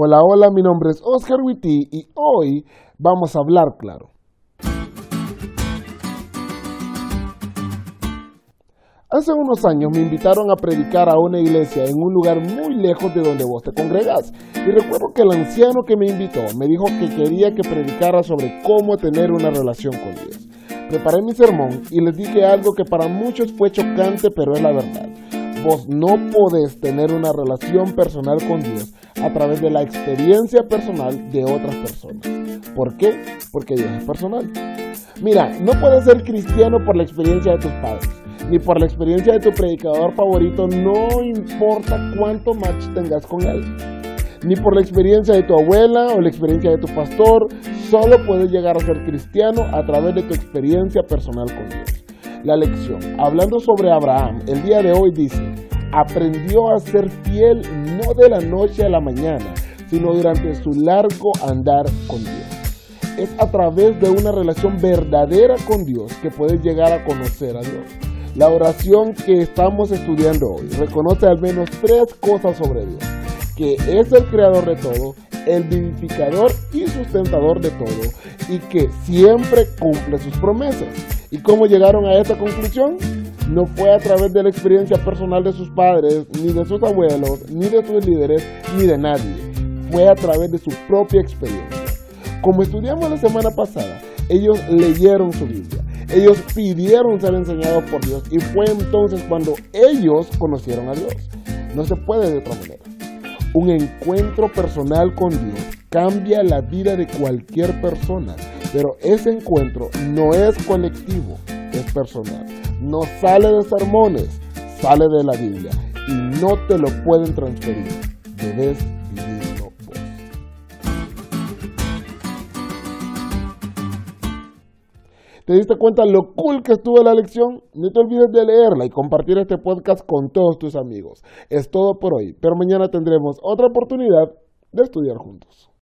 Hola, hola, mi nombre es Oscar Witty y hoy vamos a hablar claro. Hace unos años me invitaron a predicar a una iglesia en un lugar muy lejos de donde vos te congregas. Y recuerdo que el anciano que me invitó me dijo que quería que predicara sobre cómo tener una relación con Dios. Preparé mi sermón y les dije algo que para muchos fue chocante, pero es la verdad. Vos no podés tener una relación personal con Dios a través de la experiencia personal de otras personas. ¿Por qué? Porque Dios es personal. Mira, no puedes ser cristiano por la experiencia de tus padres, ni por la experiencia de tu predicador favorito, no importa cuánto match tengas con él, ni por la experiencia de tu abuela o la experiencia de tu pastor, solo puedes llegar a ser cristiano a través de tu experiencia personal con Dios. La lección, hablando sobre Abraham, el día de hoy dice, aprendió a ser fiel no de la noche a la mañana, sino durante su largo andar con Dios. Es a través de una relación verdadera con Dios que puedes llegar a conocer a Dios. La oración que estamos estudiando hoy reconoce al menos tres cosas sobre Dios, que es el creador de todo, el vivificador y sustentador de todo, y que siempre cumple sus promesas. ¿Y cómo llegaron a esta conclusión? No fue a través de la experiencia personal de sus padres, ni de sus abuelos, ni de sus líderes, ni de nadie. Fue a través de su propia experiencia. Como estudiamos la semana pasada, ellos leyeron su Biblia. Ellos pidieron ser enseñados por Dios y fue entonces cuando ellos conocieron a Dios. No se puede de otra manera. Un encuentro personal con Dios cambia la vida de cualquier persona, pero ese encuentro no es colectivo, es personal. No sale de sermones, sale de la Biblia y no te lo pueden transferir. Debes vivirlo vos. ¿Te diste cuenta lo cool que estuvo la lección? No te olvides de leerla y compartir este podcast con todos tus amigos. Es todo por hoy, pero mañana tendremos otra oportunidad de estudiar juntos.